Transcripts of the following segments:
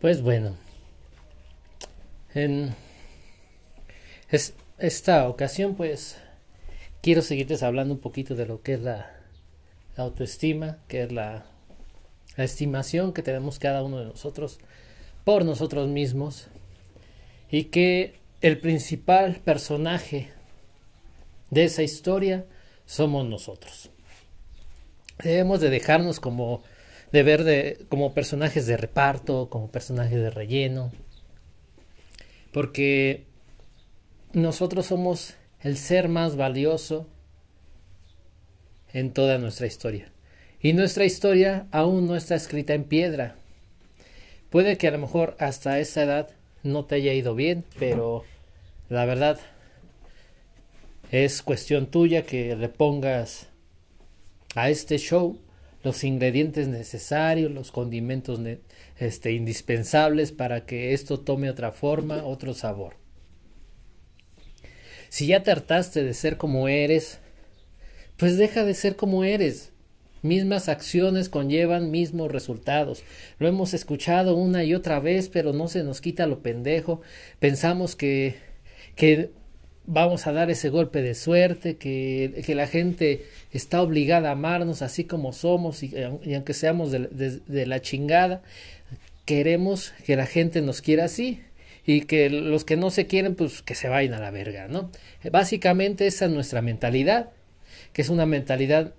Pues bueno, en esta ocasión pues quiero seguirles hablando un poquito de lo que es la, autoestima, que es la, la estimación que tenemos cada uno de nosotros por nosotros mismos y que el principal personaje de esa historia somos nosotros. Debemos de dejarnos como de ver de, como personajes de reparto, como personajes de relleno, porque nosotros somos el ser más valioso en toda nuestra historia. Y nuestra historia aún no está escrita en piedra. Puede que a lo mejor hasta esa edad no te haya ido bien, pero la verdad es cuestión tuya que le pongas a este show los ingredientes necesarios, los condimentos este, indispensables para que esto tome otra forma, otro sabor. Si ya trataste de ser como eres, pues deja de ser como eres. Mismas acciones conllevan mismos resultados. Lo hemos escuchado una y otra vez, pero no se nos quita lo pendejo. Pensamos que, que vamos a dar ese golpe de suerte, que, que, la gente está obligada a amarnos así como somos y, aunque seamos de, la chingada, queremos que la gente nos quiera así y que los que no se quieren pues que se vayan a la verga, ¿no? Básicamente esa es nuestra mentalidad, que es una mentalidad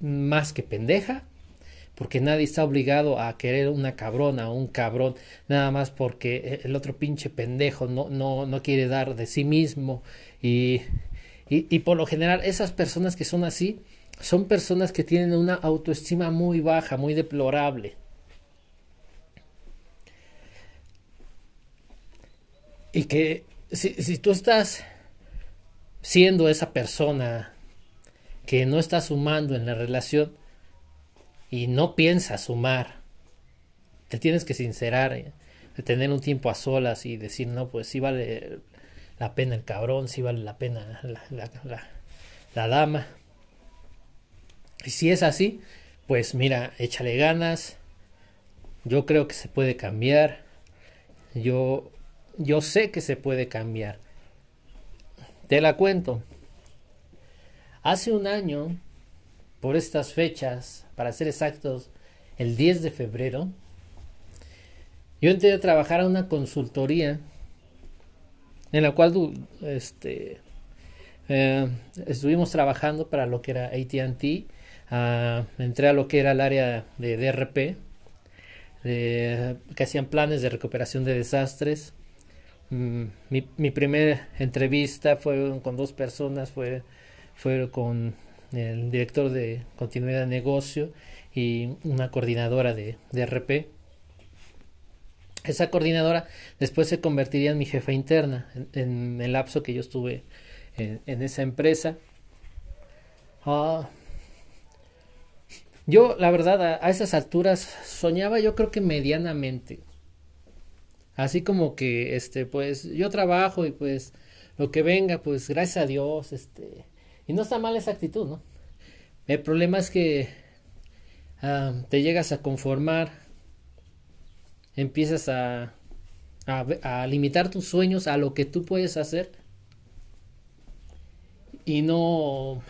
más que pendeja, porque nadie está obligado a querer una cabrona o un cabrón nada más porque el otro pinche pendejo no, no, no quiere dar de sí mismo y, y, por lo general esas personas que son así son personas que tienen una autoestima muy baja, muy deplorable. Y que si, si tú estás siendo esa persona que no está sumando en la relación, y no piensas sumar, te tienes que sincerar, eh, de tener un tiempo a solas y decir, no, pues sí vale la pena el cabrón, sí vale la pena la, dama. Y si es así, pues mira, échale ganas. Yo creo que se puede cambiar. Yo, yo sé que se puede cambiar. Te la cuento. Hace un año por estas fechas, para ser exactos, el 10 de febrero, yo entré a trabajar a una consultoría en la cual este, eh, estuvimos trabajando para lo que era ATT. Ah, entré a lo que era el área de DRP, que hacían planes de recuperación de desastres. Mm, mi, mi primera entrevista fue con dos personas, fue, fue con el director de continuidad de negocio y una coordinadora de, de RP. Esa coordinadora después se convertiría en mi jefa interna en, el lapso que yo estuve en, esa empresa. Ah, yo, la verdad, a, a, esas alturas soñaba yo creo que medianamente. Así como que, este, pues, yo trabajo y pues lo que venga, pues, gracias a Dios, este, y no está mal esa actitud, ¿no? El problema es que ah, te llegas a conformar, empiezas a, a, limitar tus sueños a lo que tú puedes hacer y no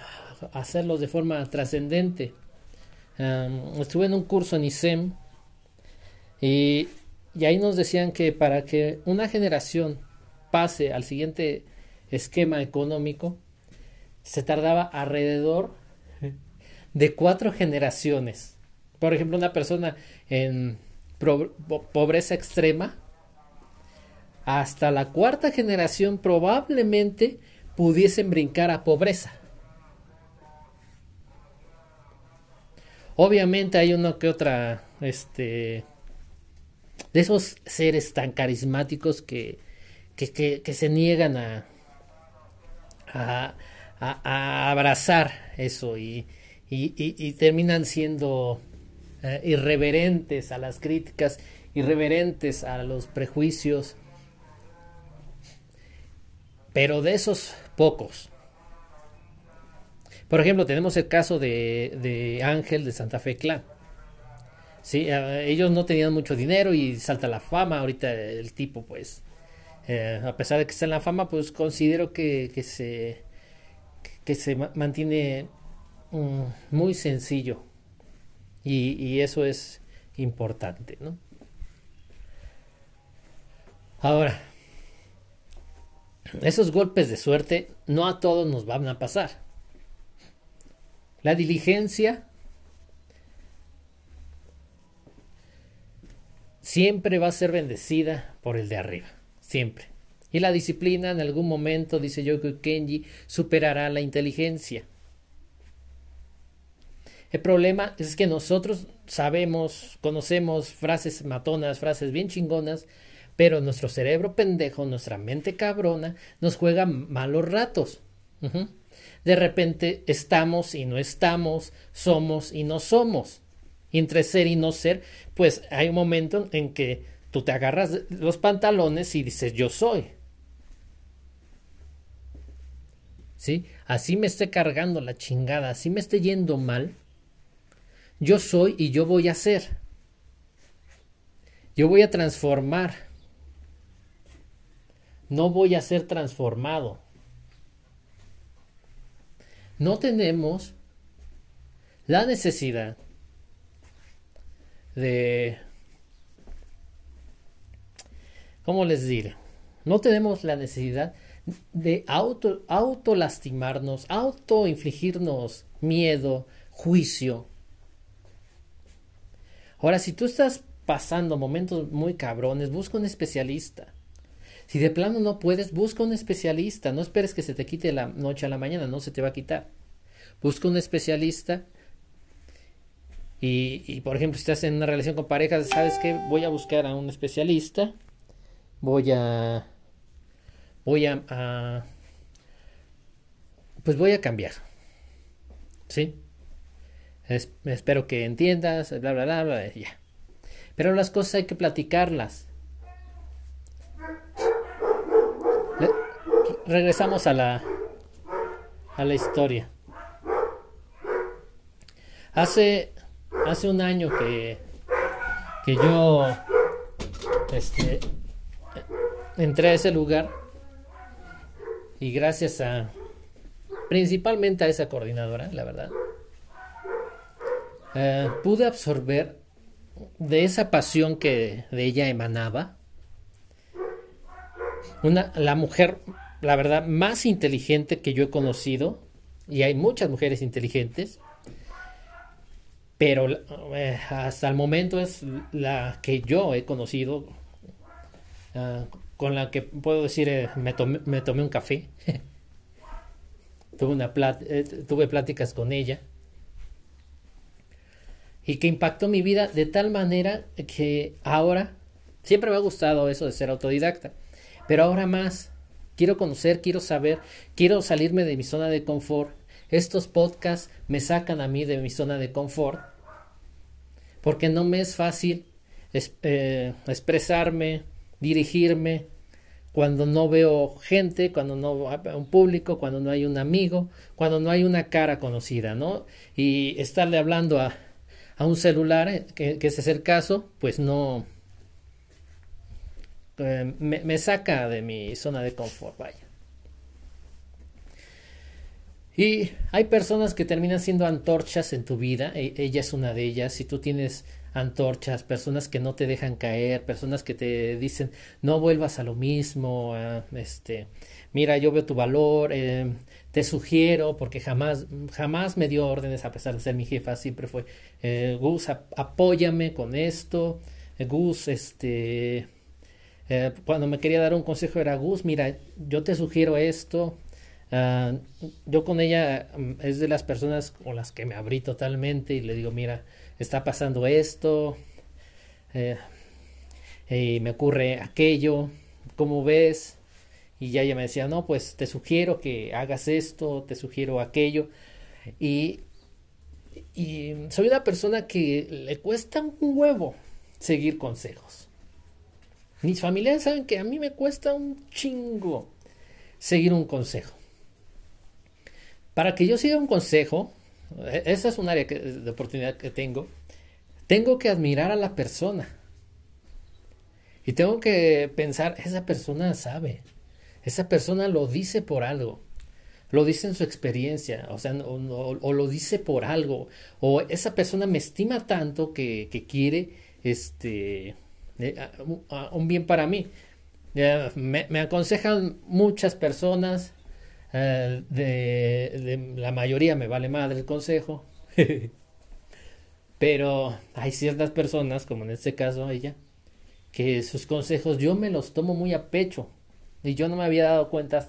hacerlos de forma trascendente. estuve en un curso en ISEM y, y ahí nos decían que para que una generación pase al siguiente esquema económico, se tardaba alrededor de cuatro generaciones. Por ejemplo, una persona en pobreza extrema, hasta la cuarta generación probablemente pudiesen brincar a pobreza. Obviamente hay uno que otra, este, de esos seres tan carismáticos que, que, que se niegan a, a, a, abrazar eso y, terminan siendo eh, irreverentes a las críticas, irreverentes a los prejuicios, pero de esos pocos. Por ejemplo, tenemos el caso de, Ángel de Santa Fe Clan. Sí, ellos no tenían mucho dinero y salta la fama. Ahorita el tipo, pues, eh, a pesar de que está en la fama, pues considero que se, que se mantiene mm, muy sencillo. Y, y, eso es importante, ¿no? Ahora, esos golpes de suerte no a todos nos van a pasar. La diligencia siempre va a ser bendecida por el de arriba, siempre. Y la disciplina en algún momento, dice Yoko Kenji, superará la inteligencia. El problema es que nosotros sabemos, conocemos frases matonas, frases bien chingonas, pero nuestro cerebro pendejo, nuestra mente cabrona, nos juega malos ratos. De repente estamos y no estamos, somos y no somos entre ser y no ser, pues hay un momento en que tú te agarras los pantalones y dices yo soy. ¿Sí? Así me esté cargando la chingada, así me esté yendo mal, yo soy y yo voy a ser. Yo voy a transformar. No voy a ser transformado. No tenemos la necesidad de... ¿Cómo les diré? No tenemos la necesidad de auto, auto lastimarnos, auto infligirnos miedo, juicio. Ahora, si tú estás pasando momentos muy cabrones, busca un especialista. Si de plano no puedes, busca un especialista. No esperes que se te quite la noche a la mañana, no se te va a quitar. Busca un especialista y, por ejemplo, si estás en una relación con pareja, ¿sabes qué? Voy a buscar a un especialista. Voy a. Voy a, pues voy a cambiar. ¿Sí? espero que entiendas, bla, bla, bla, bla, ya. Pero las cosas hay que platicarlas. regresamos a la, a la historia. Hace hace un año que, que yo este, entré a ese lugar y gracias a principalmente a esa coordinadora, la verdad, eh, pude absorber de esa pasión que de ella emanaba una, la mujer, la verdad, más inteligente que yo he conocido, y hay muchas mujeres inteligentes, pero eh, hasta el momento es la que yo he conocido, ah, con la que puedo decir eh, me, tomé, un café, eh, tuve pláticas con ella. Y que impactó mi vida de tal manera que ahora siempre me ha gustado eso de ser autodidacta, pero ahora más quiero conocer, quiero saber, quiero salirme de mi zona de confort. Estos podcasts me sacan a mí de mi zona de confort porque no me es fácil eh, expresarme, dirigirme cuando no veo gente, cuando no hay un público, cuando no hay un amigo, cuando no hay una cara conocida, ¿no? Y estarle hablando a, a un celular, eh, que, ese es el caso, pues no, eh, me, saca de mi zona de confort, vaya. Y hay personas que terminan siendo antorchas en tu vida, e, ella es una de ellas, si tú tienes antorchas, personas que no te dejan caer, personas que te dicen no vuelvas a lo mismo, ah, este, mira, yo veo tu valor, eh, te sugiero, porque jamás, jamás me dio órdenes a pesar de ser mi jefa, siempre fue, eh, Gus, apóyame con esto, eh, Gus, este, cuando me quería dar un consejo era Gus, mira, yo te sugiero esto, Ah, yo con ella mm, es de las personas con las que me abrí totalmente y le digo, mira, está pasando esto, eh, me ocurre aquello, ¿cómo ves? Y ya ella me decía, no, pues te sugiero que hagas esto, te sugiero aquello. Y, y soy una persona que le cuesta un huevo seguir consejos. Mis familiares saben que a mí me cuesta un chingo seguir un consejo. Para que yo siga un consejo, esa es un área de oportunidad que tengo, tengo que admirar a la persona. Y tengo que pensar, esa persona sabe, esa persona lo dice por algo, lo dice en su experiencia, o sea, o, lo dice por algo, o esa persona me estima tanto que, quiere este, un bien para mí. Me, aconsejan muchas personas, eh, de, la mayoría me vale madre el consejo, pero hay ciertas personas, como en este caso ella, que sus consejos yo me los tomo muy a pecho. Y yo no me había dado cuenta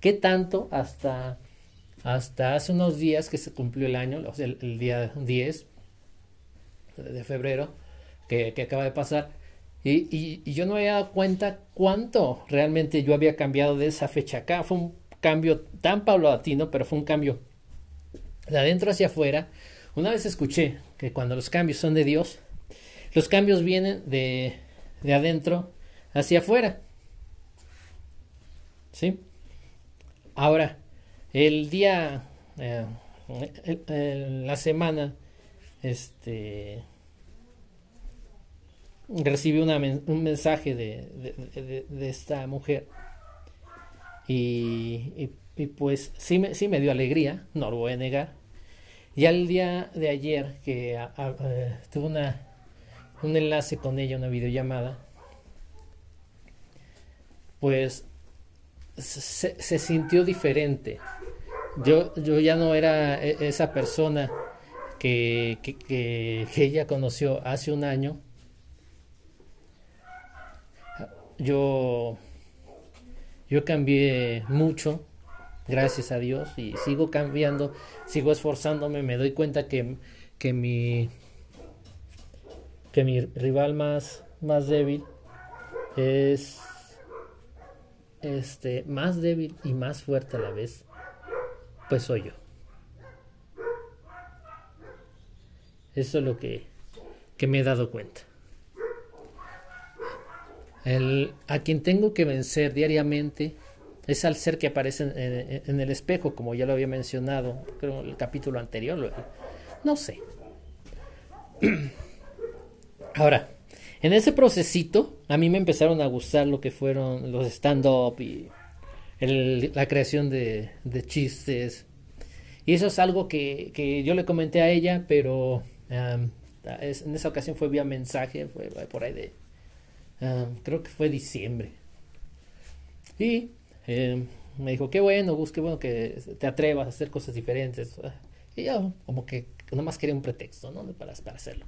qué tanto hasta, hasta hace unos días que se cumplió el año, o sea, el, día 10 de febrero que, que acaba de pasar, y, y, yo no me había dado cuenta cuánto realmente yo había cambiado de esa fecha acá. Fue un cambio tan paulatino, pero fue un cambio de adentro hacia afuera. Una vez escuché que cuando los cambios son de Dios, los cambios vienen de, de adentro hacia afuera. ¿Sí? Ahora, el día, eh, la semana, este, recibí un mensaje de, esta mujer y, pues sí me, sí me dio alegría, no lo voy a negar. Y al día de ayer que tuve una, un enlace con ella, una videollamada, pues se, se, sintió diferente. Yo, yo ya no era e, esa persona que, que, que ella conoció hace un año yo, yo cambié mucho, gracias a Dios, y sigo cambiando, sigo esforzándome, me doy cuenta que, que mi que mi rival más, más débil es este más débil y más fuerte a la vez, pues soy yo. Eso es lo que, que me he dado cuenta. El, a quien tengo que vencer diariamente es al ser que aparece en, el espejo, como ya lo había mencionado, creo en el capítulo anterior. No sé. Ahora, en ese procesito, a mí me empezaron a gustar lo que fueron los stand-up y la creación de, chistes. Y eso es algo que, yo le comenté a ella, pero en esa ocasión fue vía mensaje, fue por ahí de Ah, creo que fue diciembre. Y eh, me dijo, qué bueno, Gus, qué bueno que te atrevas a hacer cosas diferentes. Ah, y yo como que nomás quería un pretexto, ¿no? Para, para hacerlo.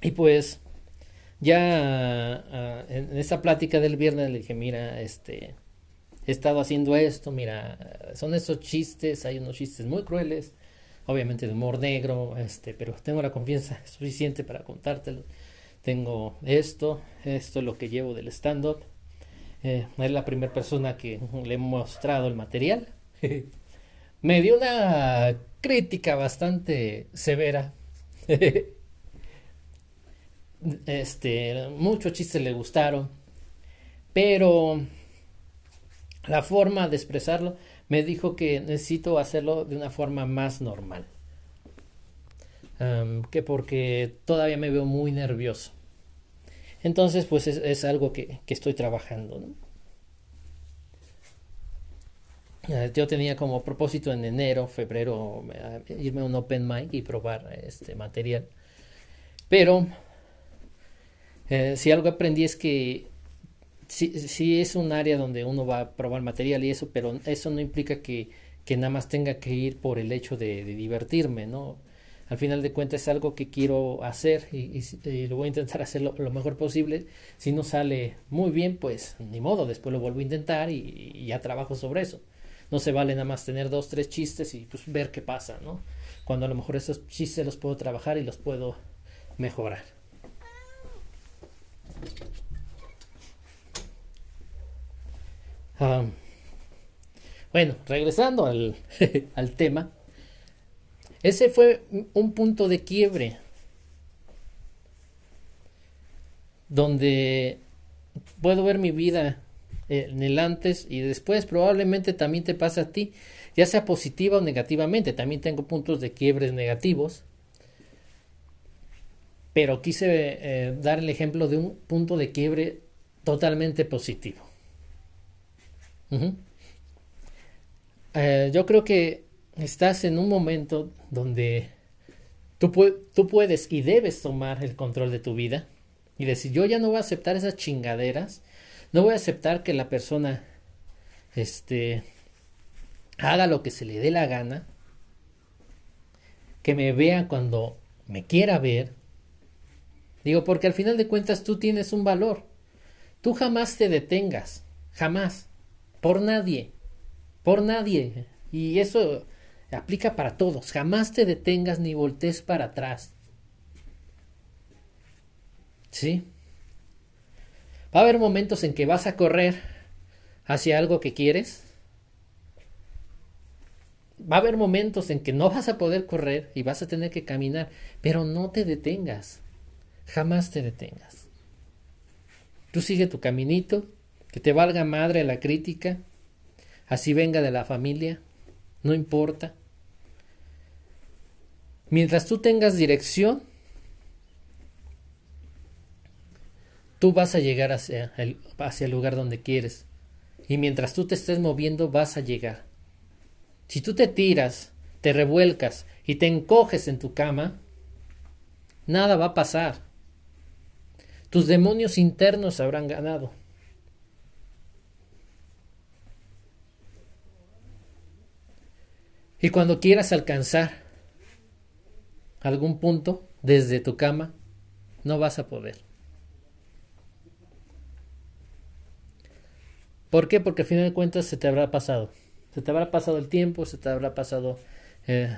y pues ya ah, en, esta plática del viernes le dije, mira, este, he estado haciendo esto, mira, son esos chistes, hay unos chistes muy crueles, obviamente de humor negro, este, pero tengo la confianza suficiente para contártelo. Tengo esto, esto es lo que llevo del stand-up. Eh, es la primera persona que le he mostrado el material. Me dio una crítica bastante severa. este, muchos chistes le gustaron, pero la forma de expresarlo me dijo que necesito hacerlo de una forma más normal. que porque todavía me veo muy nervioso. Entonces, pues es, algo que, estoy trabajando. Eh, yo tenía como propósito en enero, febrero, irme a un open mic y probar este material. Pero eh, si algo aprendí es que sí, es un área donde uno va a probar material y eso, pero eso no implica que, que nada más tenga que ir por el hecho de, divertirme, ¿no? Al final de cuentas es algo que quiero hacer y, lo voy a intentar hacer lo, mejor posible. Si no sale muy bien, pues ni modo, después lo vuelvo a intentar y, ya trabajo sobre eso. No se vale nada más tener dos, tres chistes y pues ver qué pasa, ¿no? Cuando a lo mejor esos chistes los puedo trabajar y los puedo mejorar. Ah, bueno, regresando al, tema, ese fue un punto de quiebre donde puedo ver mi vida en el antes y después probablemente también te pasa a ti. ya sea positiva o negativamente. También tengo puntos de quiebres negativos. Pero quise eh, dar el ejemplo de un punto de quiebre totalmente positivo. Eh, yo creo que estás en un momento donde tú, tú puedes y debes tomar el control de tu vida y decir, yo ya no voy a aceptar esas chingaderas, no voy a aceptar que la persona este, haga lo que se le dé la gana, que me vea cuando me quiera ver. Digo, porque al final de cuentas tú tienes un valor. Tú jamás te detengas, jamás, por nadie, por nadie. Y eso aplica para todos. Jamás te detengas ni voltees para atrás. ¿Sí? Va a haber momentos en que vas a correr hacia algo que quieres. Va a haber momentos en que no vas a poder correr y vas a tener que caminar, pero no te detengas. Jamás te detengas. Tú sigue tu caminito, que te valga madre la crítica, así venga de la familia, no importa. Mientras tú tengas dirección, tú vas a llegar hacia el, lugar donde quieres. Y mientras tú te estés moviendo, vas a llegar. Si tú te tiras, te revuelcas y te encoges en tu cama, nada va a pasar. Tus demonios internos habrán ganado. Y cuando quieras alcanzar algún punto desde tu cama, no vas a poder. ¿Por qué? Porque al final de cuentas se te habrá pasado. Se te habrá pasado el tiempo, se te habrá pasado eh,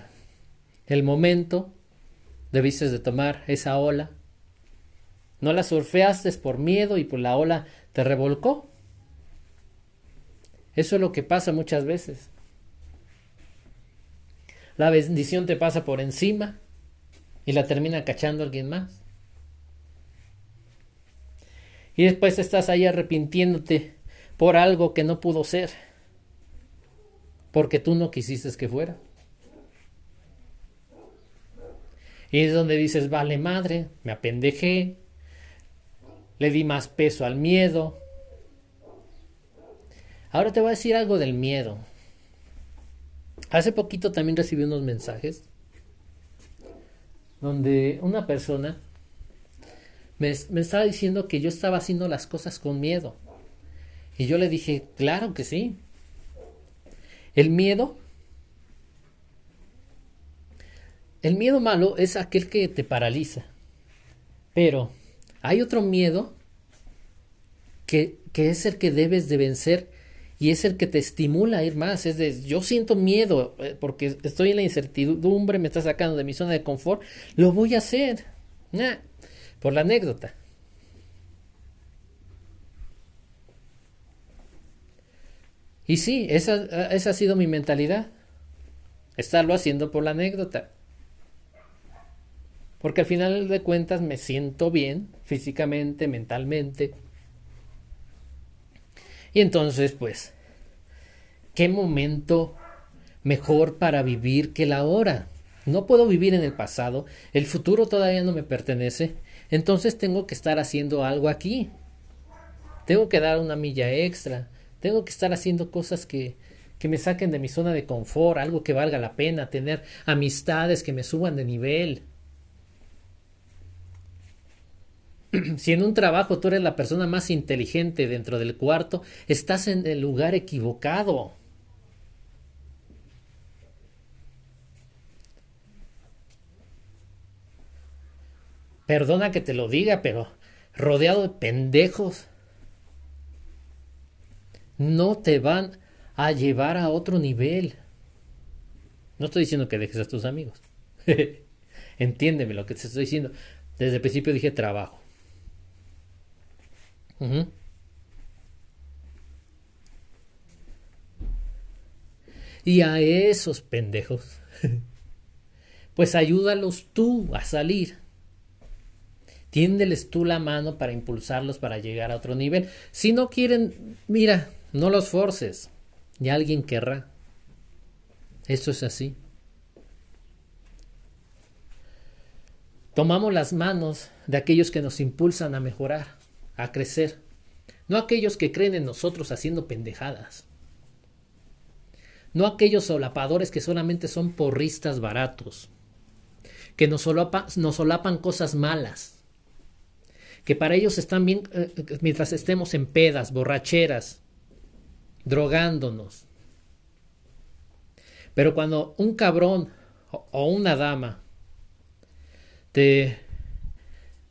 el momento. Debiste de tomar esa ola. No la surfeaste por miedo y por la ola te revolcó. Eso es lo que pasa muchas veces. La bendición te pasa por encima y la termina cachando alguien más. Y después estás ahí arrepintiéndote por algo que no pudo ser, porque tú no quisiste que fuera. Y es donde dices, vale madre, me apendejé, le di más peso al miedo. Ahora te voy a decir algo del miedo. Hace poquito también recibí unos mensajes donde una persona me, estaba diciendo que yo estaba haciendo las cosas con miedo. Y yo le dije, claro que sí. El miedo, el miedo malo es aquel que te paraliza. Pero hay otro miedo que, que es el que debes de vencer y es el que te estimula a ir más. Es de, yo siento miedo eh, porque estoy en la incertidumbre, me está sacando de mi zona de confort, lo voy a hacer. por la anécdota. Y sí, esa, esa ha sido mi mentalidad. Estarlo haciendo por la anécdota. Porque al final de cuentas me siento bien físicamente, mentalmente. Y entonces, pues, ¿qué momento mejor para vivir que la hora? No puedo vivir en el pasado, el futuro todavía no me pertenece, entonces tengo que estar haciendo algo aquí. Tengo que dar una milla extra, tengo que estar haciendo cosas que, que me saquen de mi zona de confort, algo que valga la pena, tener amistades que me suban de nivel. si en un trabajo tú eres la persona más inteligente dentro del cuarto, estás en el lugar equivocado. Perdona que te lo diga, pero rodeado de pendejos no te van a llevar a otro nivel. No estoy diciendo que dejes a tus amigos. Entiéndeme lo que te estoy diciendo. Desde el principio dije trabajo. Y a esos pendejos, pues ayúdalos tú a salir. Tiéndeles tú la mano para impulsarlos para llegar a otro nivel. Si no quieren, mira, no los forces, y alguien querrá. Esto es así. Tomamos las manos de aquellos que nos impulsan a mejorar, a crecer, no aquellos que creen en nosotros haciendo pendejadas, no aquellos solapadores que solamente son porristas baratos, que nos, solapan cosas malas, que para ellos están bien eh, eh, mientras estemos en pedas, borracheras, drogándonos. Pero cuando un cabrón o una dama te,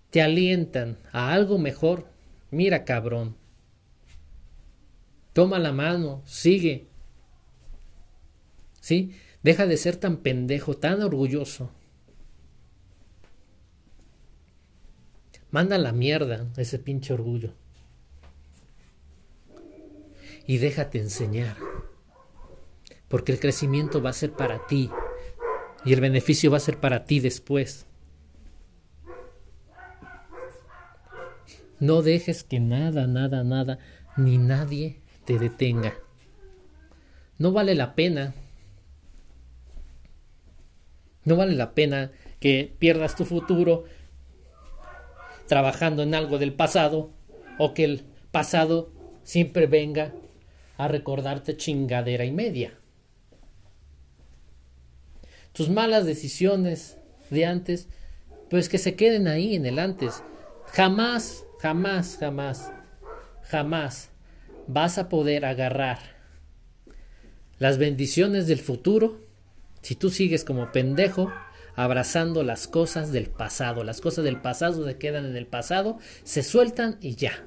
te alientan a algo mejor, mira cabrón, toma la mano, sigue. ¿Sí? Deja de ser tan pendejo, tan orgulloso. Manda la mierda ese pinche orgullo. Y déjate enseñar. Porque el crecimiento va a ser para ti. Y el beneficio va a ser para ti después. No dejes que nada, nada, nada, ni nadie te detenga. No vale la pena. No vale la pena que pierdas tu futuro trabajando en algo del pasado o que el pasado siempre venga a recordarte chingadera y media. Tus malas decisiones de antes, pues que se queden ahí en el antes. Jamás Jamás, jamás, jamás vas a poder agarrar las bendiciones del futuro si tú sigues como pendejo abrazando las cosas del pasado. Las cosas del pasado se quedan en el pasado, se sueltan y ya.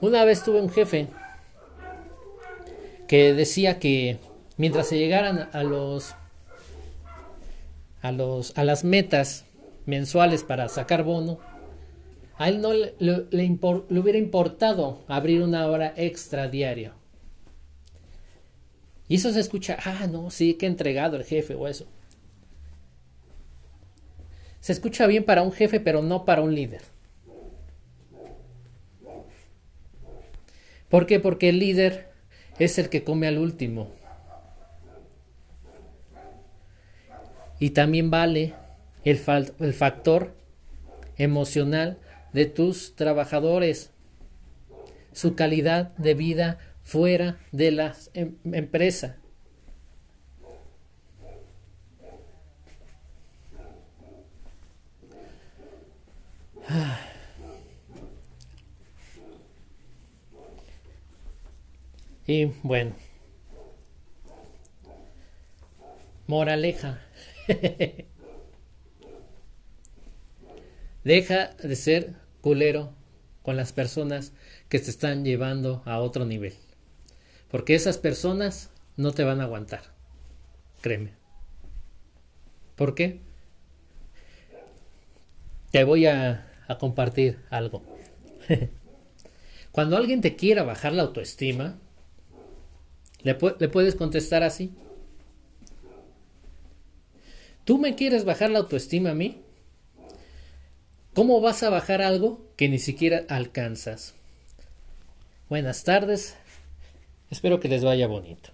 Una vez tuve un jefe que decía que mientras se llegaran a los a los a las metas mensuales para sacar bono, a él no le, hubiera importado abrir una hora extra diario. Y eso se escucha, ah, no, sí, que entregado el jefe o eso. Se escucha bien para un jefe, pero no para un líder. ¿Por qué? Porque el líder es el que come al último. Y también vale el factor emocional de tus trabajadores, su calidad de vida fuera de la em, empresa. Y bueno, moraleja. Deja de ser culero con las personas que te están llevando a otro nivel. Porque esas personas no te van a aguantar. Créeme. ¿Por qué? Te voy a, compartir algo. Cuando alguien te quiera bajar la autoestima, le, le puedes contestar así. ¿Tú me quieres bajar la autoestima a mí? ¿Cómo vas a bajar algo que ni siquiera alcanzas? Buenas tardes. Espero que les vaya bonito.